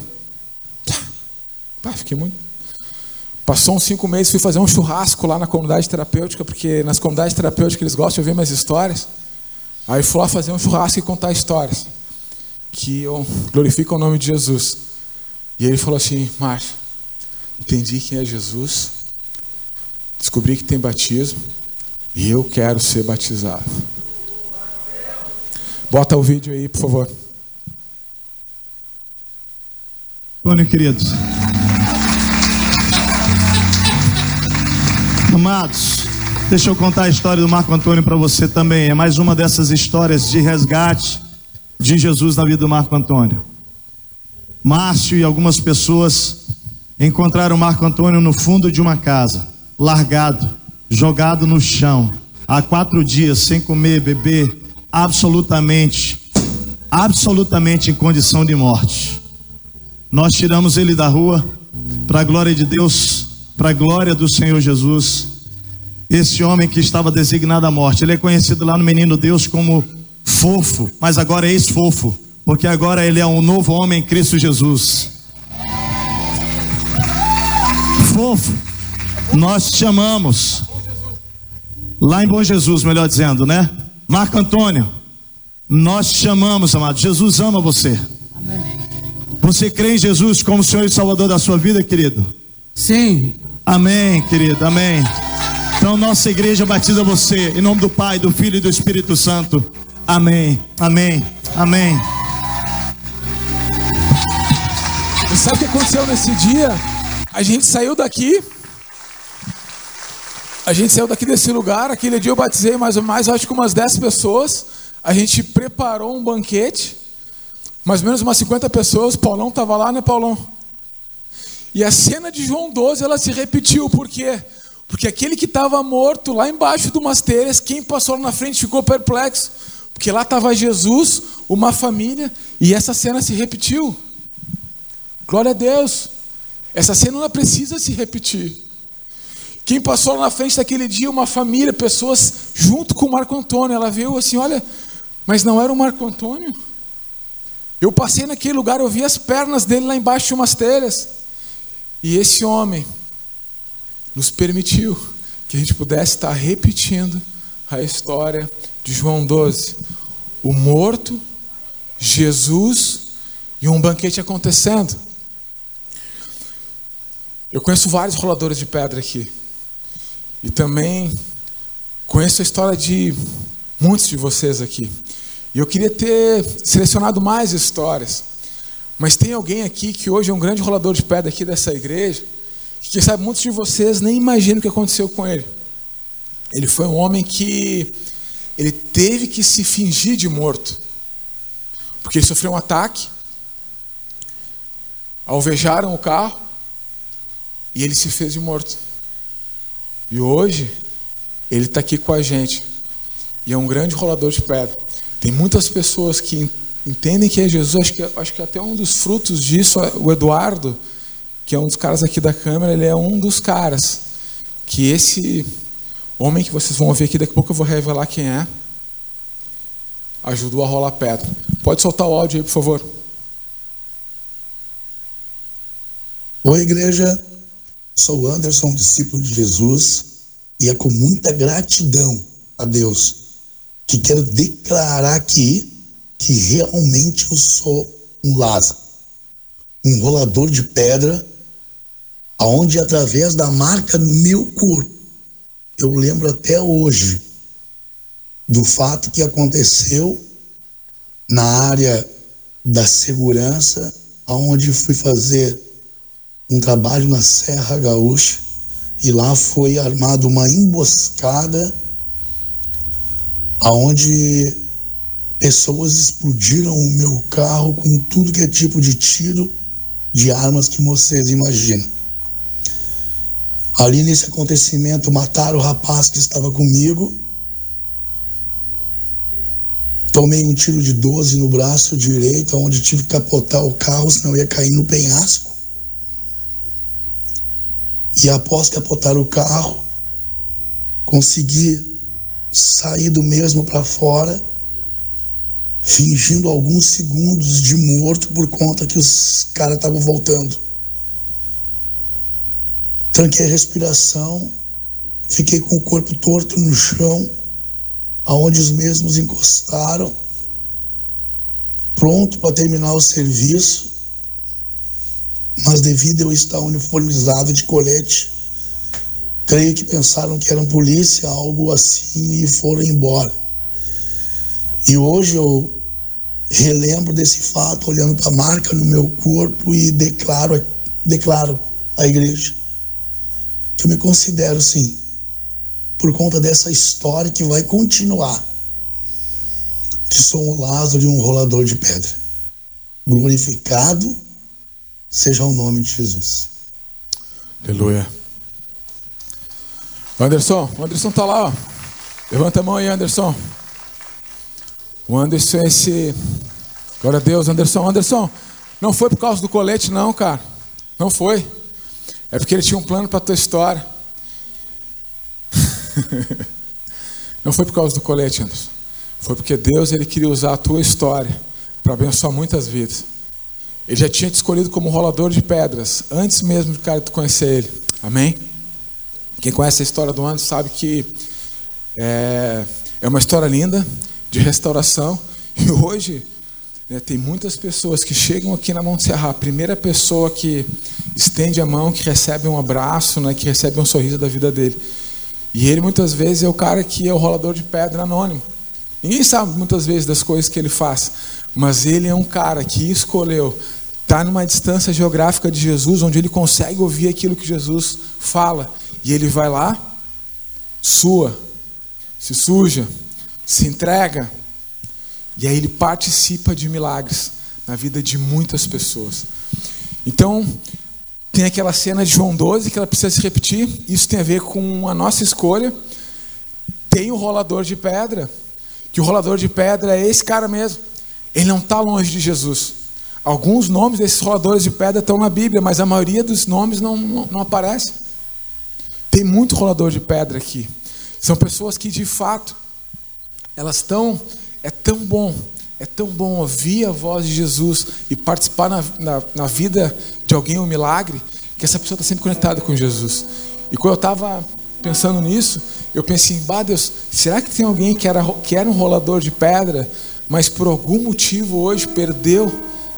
Pá, fiquei muito. Passou uns cinco meses, fui fazer um churrasco lá na comunidade terapêutica, porque nas comunidades terapêuticas eles gostam de ouvir minhas histórias. Aí fui lá fazer um churrasco e contar histórias que glorificam o nome de Jesus. E ele falou assim: Márcio, entendi quem é Jesus, descobri que tem batismo e eu quero ser batizado. Bota o vídeo aí, por favor. Antônio, queridos. Amados, deixa eu contar a história do Marco Antônio para você também. É mais uma dessas histórias de resgate de Jesus na vida do Marco Antônio. Márcio e algumas pessoas encontraram Marco Antônio no fundo de uma casa, largado, jogado no chão, há quatro dias, sem comer, beber, absolutamente, absolutamente em condição de morte. Nós tiramos ele da rua, para a glória de Deus, para a glória do Senhor Jesus. Esse homem que estava designado à morte, ele é conhecido lá no Menino Deus como fofo, mas agora é ex-fofo, porque agora ele é um novo homem em Cristo Jesus. Fofo, nós chamamos, lá em Bom Jesus, melhor dizendo, né? Marco Antônio, nós chamamos, amado. Jesus ama você. Você crê em Jesus como Senhor e Salvador da sua vida, querido? Sim. Amém, querido. Amém. Então, nossa igreja batiza você em nome do Pai, do Filho e do Espírito Santo. Amém. Amém. Amém. E sabe o que aconteceu nesse dia? A gente saiu daqui a gente saiu daqui desse lugar, aquele dia eu batizei mais ou mais, acho que umas 10 pessoas. A gente preparou um banquete, mais ou menos umas 50 pessoas. Paulão estava lá, né, Paulão? E a cena de João 12 ela se repetiu, por quê? Porque aquele que estava morto lá embaixo de umas telhas, quem passou lá na frente ficou perplexo. Porque lá estava Jesus, uma família, e essa cena se repetiu. Glória a Deus. Essa cena não precisa se repetir. Quem passou lá na frente daquele dia, uma família, pessoas junto com o Marco Antônio, ela viu assim: olha, mas não era o Marco Antônio? Eu passei naquele lugar, eu vi as pernas dele lá embaixo de umas telhas. E esse homem nos permitiu que a gente pudesse estar repetindo a história de João 12. O morto Jesus e um banquete acontecendo. Eu conheço vários roladores de pedra aqui. E também conheço a história de muitos de vocês aqui. E eu queria ter selecionado mais histórias. Mas tem alguém aqui que hoje é um grande rolador de pedra aqui dessa igreja, que sabe muitos de vocês nem imaginam o que aconteceu com ele. Ele foi um homem que ele teve que se fingir de morto. Porque ele sofreu um ataque, alvejaram o carro e ele se fez de morto. E hoje ele está aqui com a gente. E é um grande rolador de pedra. Tem muitas pessoas que entendem que é Jesus. Acho que, acho que até um dos frutos disso, o Eduardo, que é um dos caras aqui da câmera, ele é um dos caras que esse homem que vocês vão ver aqui, daqui a pouco eu vou revelar quem é, ajudou a rolar pedra. Pode soltar o áudio aí, por favor. Oi, igreja. Sou Anderson, discípulo de Jesus, e é com muita gratidão a Deus que quero declarar aqui que realmente eu sou um Lázaro, um rolador de pedra, aonde através da marca no meu corpo, eu lembro até hoje do fato que aconteceu na área da segurança, aonde fui fazer um trabalho na Serra Gaúcha e lá foi armada uma emboscada aonde pessoas explodiram o meu carro com tudo que é tipo de tiro de armas que vocês imaginam. Ali nesse acontecimento mataram o rapaz que estava comigo. Tomei um tiro de 12 no braço direito, onde tive que capotar o carro, senão ia cair no penhasco. E após capotar o carro, consegui sair do mesmo para fora, fingindo alguns segundos de morto por conta que os caras estavam voltando. Tranquei a respiração, fiquei com o corpo torto no chão, aonde os mesmos encostaram, pronto para terminar o serviço, mas devido eu estar uniformizado de colete, creio que pensaram que eram polícia, algo assim, e foram embora. E hoje eu relembro desse fato, olhando para a marca no meu corpo e declaro, declaro à igreja que eu me considero sim, por conta dessa história que vai continuar, que sou um Lázaro e um rolador de pedra. Glorificado seja o nome de Jesus. Aleluia. Anderson, o Anderson tá lá, ó. Levanta a mão aí, Anderson. O Anderson é esse. Glória a Deus, Anderson. Anderson, não foi por causa do colete, não, cara. Não foi. É porque ele tinha um plano para a tua história. não foi por causa do colete, Anderson. Foi porque Deus ele queria usar a tua história para abençoar muitas vidas. Ele já tinha te escolhido como rolador de pedras, antes mesmo de cara tu conhecer ele. Amém? Quem conhece a história do Anderson sabe que é, é uma história linda de restauração. E hoje né, tem muitas pessoas que chegam aqui na Mão Serra, a primeira pessoa que estende a mão, que recebe um abraço, né, que recebe um sorriso da vida dele. E ele muitas vezes é o cara que é o rolador de pedra anônimo. Ninguém sabe muitas vezes das coisas que ele faz, mas ele é um cara que escolheu estar numa distância geográfica de Jesus, onde ele consegue ouvir aquilo que Jesus fala. E ele vai lá, sua, se suja, se entrega, e aí ele participa de milagres na vida de muitas pessoas. Então, tem aquela cena de João 12 que ela precisa se repetir, isso tem a ver com a nossa escolha. Tem o rolador de pedra, que o rolador de pedra é esse cara mesmo. Ele não está longe de Jesus. Alguns nomes desses roladores de pedra estão na Bíblia, mas a maioria dos nomes não, não, não aparece. Tem muito rolador de pedra aqui. São pessoas que de fato elas estão. É tão bom, é tão bom ouvir a voz de Jesus e participar na, na, na vida de alguém um milagre, que essa pessoa está sempre conectada com Jesus. E quando eu estava pensando nisso, eu pensei, bah Deus, será que tem alguém que era, que era um rolador de pedra, mas por algum motivo hoje perdeu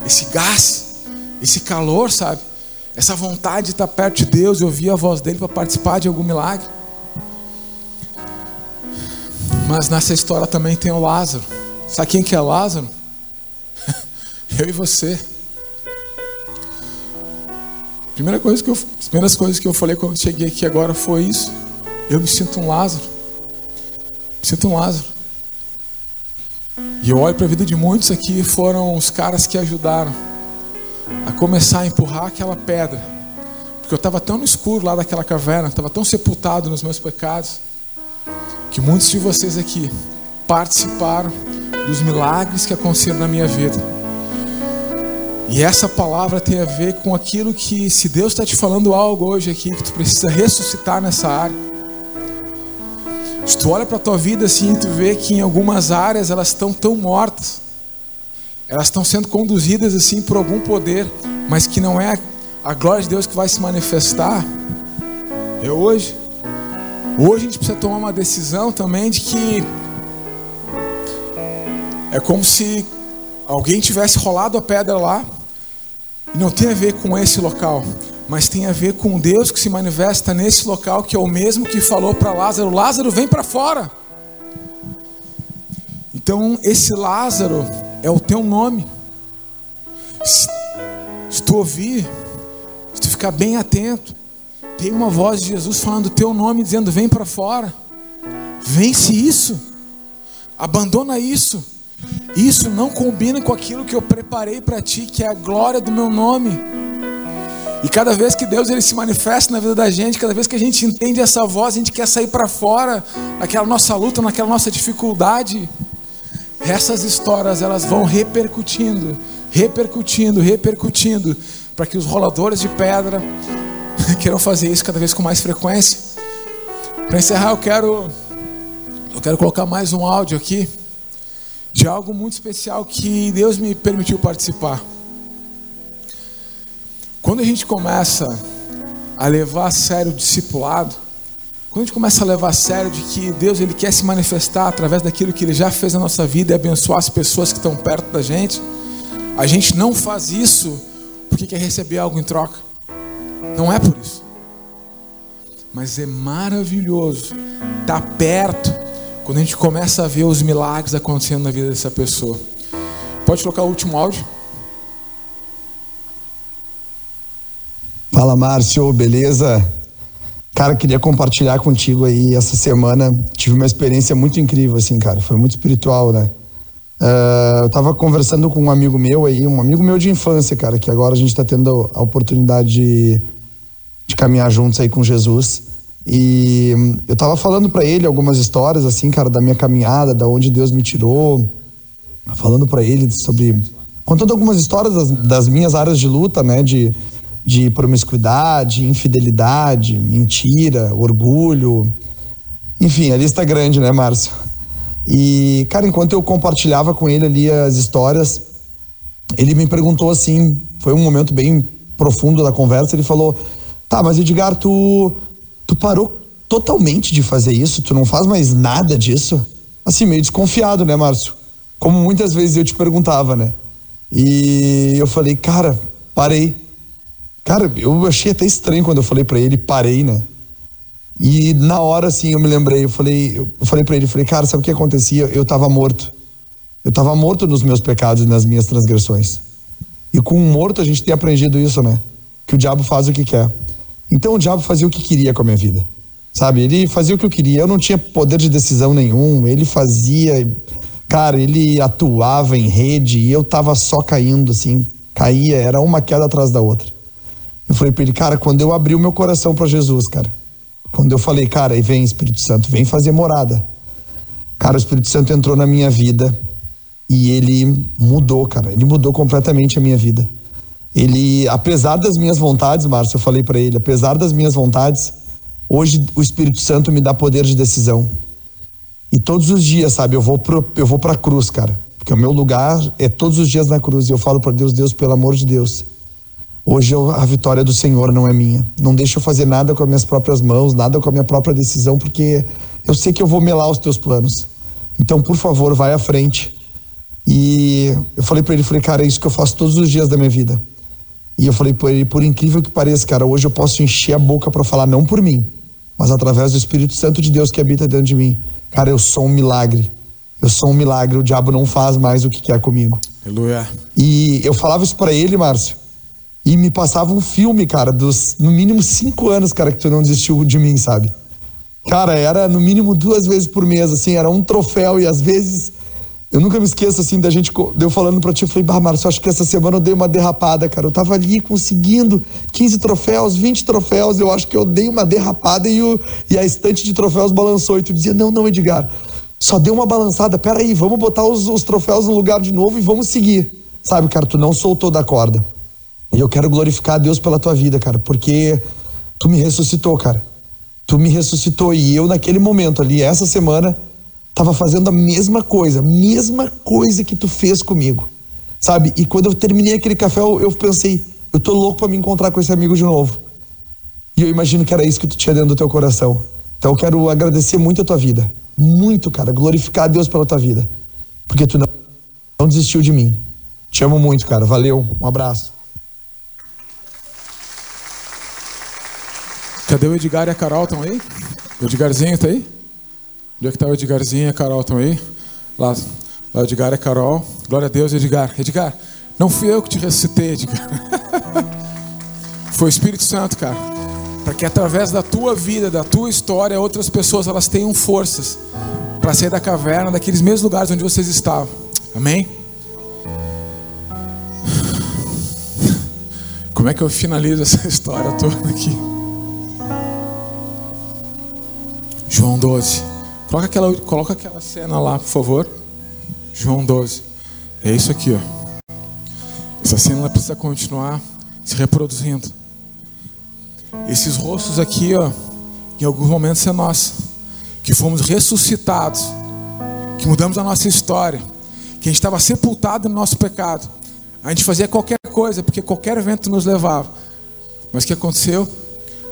esse gás, esse calor, sabe? Essa vontade de estar perto de Deus e ouvir a voz dele para participar de algum milagre. Mas nessa história também tem o Lázaro. Sabe quem que é Lázaro? Eu e você. Primeira coisa que eu, as primeiras coisas que eu falei quando cheguei aqui agora foi isso. Eu me sinto um Lázaro. Me sinto um Lázaro. E eu olho para a vida de muitos aqui, foram os caras que ajudaram a começar a empurrar aquela pedra. Porque eu estava tão no escuro lá daquela caverna, estava tão sepultado nos meus pecados, que muitos de vocês aqui participaram dos milagres que aconteceram na minha vida. E essa palavra tem a ver com aquilo que, se Deus está te falando algo hoje aqui, que tu precisa ressuscitar nessa área. Se tu olha para a tua vida assim, tu vê que em algumas áreas elas estão tão mortas, elas estão sendo conduzidas assim por algum poder, mas que não é a glória de Deus que vai se manifestar. É hoje. Hoje a gente precisa tomar uma decisão também de que é como se alguém tivesse rolado a pedra lá e não tem a ver com esse local, mas tem a ver com Deus que se manifesta nesse local, que é o mesmo que falou para Lázaro: Lázaro, vem para fora. Então, esse Lázaro é o teu nome. Se, se tu ouvir, se tu ficar bem atento, tem uma voz de Jesus falando o teu nome, dizendo: Vem para fora, vence isso, abandona isso. Isso não combina com aquilo que eu preparei para ti, que é a glória do meu nome. E cada vez que Deus ele se manifesta na vida da gente, cada vez que a gente entende essa voz, a gente quer sair para fora naquela nossa luta, naquela nossa dificuldade. Essas histórias elas vão repercutindo, repercutindo, repercutindo, para que os roladores de pedra queiram fazer isso cada vez com mais frequência. Para encerrar, eu quero eu quero colocar mais um áudio aqui de algo muito especial que Deus me permitiu participar. Quando a gente começa a levar a sério o discipulado, quando a gente começa a levar a sério de que Deus ele quer se manifestar através daquilo que ele já fez na nossa vida e abençoar as pessoas que estão perto da gente, a gente não faz isso porque quer receber algo em troca. Não é por isso. Mas é maravilhoso estar perto quando a gente começa a ver os milagres acontecendo na vida dessa pessoa. Pode colocar o último áudio? Fala Márcio, beleza? Cara, queria compartilhar contigo aí essa semana. Tive uma experiência muito incrível, assim, cara. Foi muito espiritual, né? Uh, eu tava conversando com um amigo meu aí, um amigo meu de infância, cara, que agora a gente tá tendo a oportunidade de, de caminhar juntos aí com Jesus. E eu tava falando para ele algumas histórias, assim, cara, da minha caminhada, da onde Deus me tirou, falando para ele sobre. contando algumas histórias das, das, minhas áreas de luta, né, de, de promiscuidade, infidelidade, mentira, orgulho. Enfim, a lista é grande, né, Márcio? E, cara, enquanto eu compartilhava com ele ali as histórias, ele me perguntou assim: foi um momento bem profundo da conversa. Ele falou: Tá, mas Edgar, tu tu parou totalmente de fazer isso, tu não faz mais nada disso? Assim, meio desconfiado, né, Márcio? Como muitas vezes eu te perguntava, né? E eu falei, cara, parei. Cara, eu achei até estranho quando eu falei para ele, parei, né? E na hora, assim, eu me lembrei, eu falei, eu falei para ele, eu falei, cara, sabe o que acontecia? Eu tava morto. Eu tava morto nos meus pecados e nas minhas transgressões. E com um morto a gente tem aprendido isso, né? Que o diabo faz o que quer. Então o diabo fazia o que queria com a minha vida. Sabe? Ele fazia o que eu queria. Eu não tinha poder de decisão nenhum. Ele fazia. Cara, ele atuava em rede e eu tava só caindo, assim. Caía, era uma queda atrás da outra. Eu falei pra ele, cara, quando eu abri o meu coração para Jesus, cara. Quando eu falei, cara, e vem Espírito Santo, vem fazer morada. Cara, o Espírito Santo entrou na minha vida e ele mudou, cara. Ele mudou completamente a minha vida. Ele, apesar das minhas vontades, Márcio, eu falei para ele, apesar das minhas vontades, hoje o Espírito Santo me dá poder de decisão. E todos os dias, sabe, eu vou pro, eu vou para cruz, cara, porque o meu lugar é todos os dias na cruz. E eu falo para Deus, Deus, pelo amor de Deus, hoje eu, a vitória do Senhor não é minha. Não deixa eu fazer nada com as minhas próprias mãos, nada com a minha própria decisão, porque eu sei que eu vou melar os teus planos. Então, por favor, vai à frente E eu falei para ele, falei, cara, é isso que eu faço todos os dias da minha vida. E eu falei para ele, por incrível que pareça, cara, hoje eu posso encher a boca para falar não por mim, mas através do Espírito Santo de Deus que habita dentro de mim. Cara, eu sou um milagre. Eu sou um milagre. O diabo não faz mais o que quer comigo. Aleluia. E eu falava isso para ele, Márcio. E me passava um filme, cara, dos no mínimo cinco anos, cara, que tu não desistiu de mim, sabe? Cara, era no mínimo duas vezes por mês, assim, era um troféu e às vezes eu nunca me esqueço, assim, da gente, deu falando pra ti, eu falei, bah, Márcio, acho que essa semana eu dei uma derrapada, cara. Eu tava ali conseguindo 15 troféus, 20 troféus, eu acho que eu dei uma derrapada e, o, e a estante de troféus balançou. E tu dizia, não, não, Edgar, só deu uma balançada, peraí, vamos botar os, os troféus no lugar de novo e vamos seguir. Sabe, cara, tu não soltou da corda. E eu quero glorificar a Deus pela tua vida, cara, porque tu me ressuscitou, cara. Tu me ressuscitou e eu naquele momento ali, essa semana, estava fazendo a mesma coisa, mesma coisa que tu fez comigo, sabe? E quando eu terminei aquele café, eu, eu pensei, eu tô louco para me encontrar com esse amigo de novo. E eu imagino que era isso que tu tinha dentro do teu coração. Então eu quero agradecer muito a tua vida, muito, cara, glorificar a Deus pela tua vida, porque tu não, não desistiu de mim. Te amo muito, cara. Valeu, um abraço. Cadê o Edgar e a Carol? Estão aí? O Edgarzinho tá aí? Onde é que tá o Edgarzinho e a Carol? Estão aí? Lá, lá o Edgar e a Carol. Glória a Deus, Edgar. Edgar, não fui eu que te ressuscitei, Edgar. Foi o Espírito Santo, cara. Para que através da tua vida, da tua história, outras pessoas elas tenham forças para sair da caverna, daqueles mesmos lugares onde vocês estavam. Amém? Como é que eu finalizo essa história toda aqui? João 12. Coloca aquela, coloca aquela cena lá, por favor. João 12. É isso aqui, ó. Essa cena precisa continuar se reproduzindo. Esses rostos aqui, ó, em alguns momentos é nosso, que fomos ressuscitados, que mudamos a nossa história, que a gente estava sepultado no nosso pecado. A gente fazia qualquer coisa, porque qualquer evento nos levava. Mas o que aconteceu?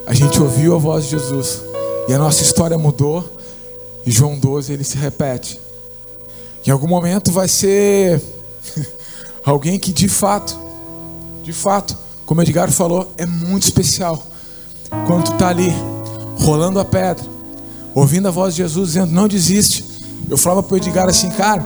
A gente ouviu a voz de Jesus e a nossa história mudou. E João 12 ele se repete. Em algum momento vai ser alguém que de fato, de fato, como Edgar falou, é muito especial. Quando tu está ali, rolando a pedra, ouvindo a voz de Jesus dizendo: Não desiste. Eu falava para o Edgar assim, cara,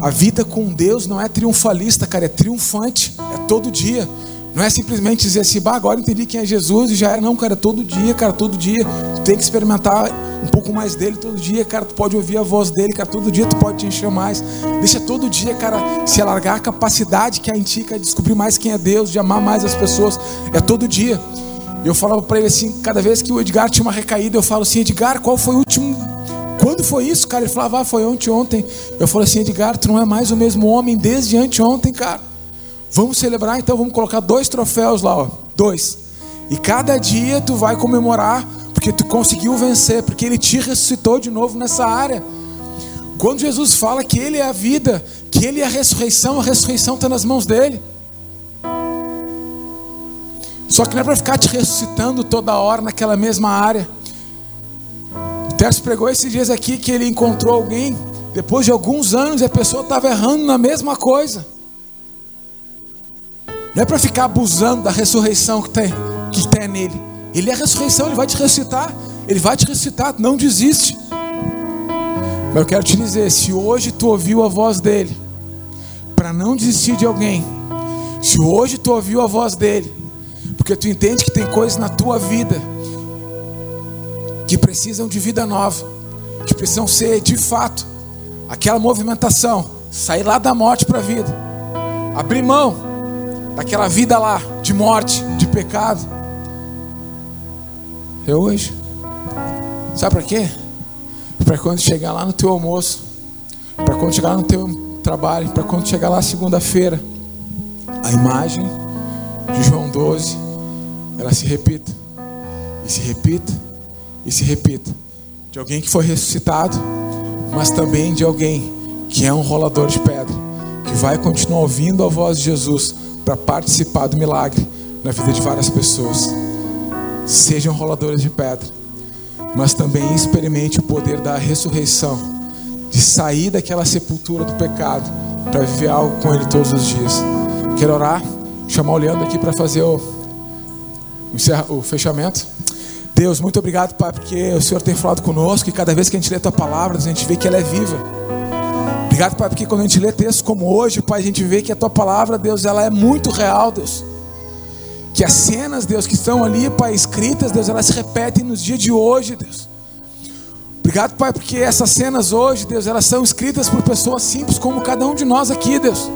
a vida com Deus não é triunfalista, cara, é triunfante, é todo dia. Não é simplesmente dizer assim, bah, agora entendi quem é Jesus e já era. Não, cara, todo dia, cara, todo dia. Tu tem que experimentar um pouco mais dele todo dia, cara. Tu pode ouvir a voz dele, cara. Todo dia tu pode te encher mais. Deixa todo dia, cara, se alargar a capacidade que há em ti, cara, de descobrir mais quem é Deus, de amar mais as pessoas. É todo dia. E eu falava para ele assim, cada vez que o Edgar tinha uma recaída, eu falo assim, Edgar, qual foi o último. Quando foi isso, cara? Ele falava, ah, foi ontem, ontem. Eu falei assim, Edgar, tu não é mais o mesmo homem desde anteontem, cara. Vamos celebrar então, vamos colocar dois troféus lá, ó, dois. E cada dia tu vai comemorar porque tu conseguiu vencer, porque ele te ressuscitou de novo nessa área. Quando Jesus fala que ele é a vida, que ele é a ressurreição, a ressurreição está nas mãos dele. Só que não é para ficar te ressuscitando toda hora naquela mesma área. O Terço pregou esses dias aqui que ele encontrou alguém, depois de alguns anos, e a pessoa estava errando na mesma coisa. Não é para ficar abusando da ressurreição que tem, que tem nele. Ele é a ressurreição, ele vai te ressuscitar. Ele vai te ressuscitar, não desiste. Mas eu quero te dizer: se hoje tu ouviu a voz dele, para não desistir de alguém, se hoje tu ouviu a voz dele, porque tu entende que tem coisas na tua vida que precisam de vida nova, que precisam ser de fato aquela movimentação, sair lá da morte para a vida, abrir mão daquela vida lá de morte, de pecado. É hoje. Sabe para quê? Para quando chegar lá no teu almoço, para quando chegar no teu trabalho, para quando chegar lá segunda-feira, a imagem de João 12, ela se repita, e se repita, e se repita, de alguém que foi ressuscitado, mas também de alguém que é um rolador de pedra, que vai continuar ouvindo a voz de Jesus para participar do milagre na vida de várias pessoas. Sejam roladores de pedra, mas também experimente o poder da ressurreição, de sair daquela sepultura do pecado para viver algo com Ele todos os dias. Quero orar, chamar o Leandro aqui para fazer o, o fechamento. Deus, muito obrigado, Pai, porque o Senhor tem falado conosco e cada vez que a gente lê a Tua palavra, a gente vê que ela é viva. Obrigado, Pai, porque quando a gente lê textos como hoje, Pai, a gente vê que a Tua palavra, Deus, ela é muito real, Deus. Que as cenas, Deus, que estão ali, Pai, escritas, Deus, elas se repetem nos dias de hoje, Deus. Obrigado, Pai, porque essas cenas hoje, Deus, elas são escritas por pessoas simples como cada um de nós aqui, Deus.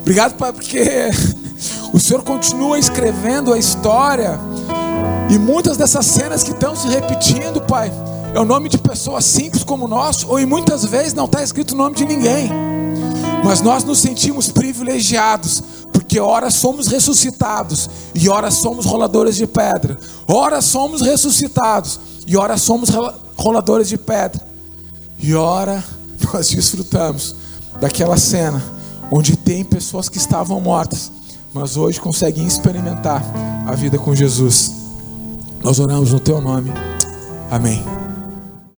Obrigado, Pai, porque o Senhor continua escrevendo a história e muitas dessas cenas que estão se repetindo, Pai, é o nome de pessoas simples como nós, ou e muitas vezes não está escrito o nome de ninguém. Mas nós nos sentimos privilegiados, porque ora somos ressuscitados e ora somos roladores de pedra. Ora somos ressuscitados e ora somos roladores de pedra. E ora nós desfrutamos daquela cena onde tem pessoas que estavam mortas, mas hoje conseguem experimentar a vida com Jesus. Nós oramos no teu nome. Amém.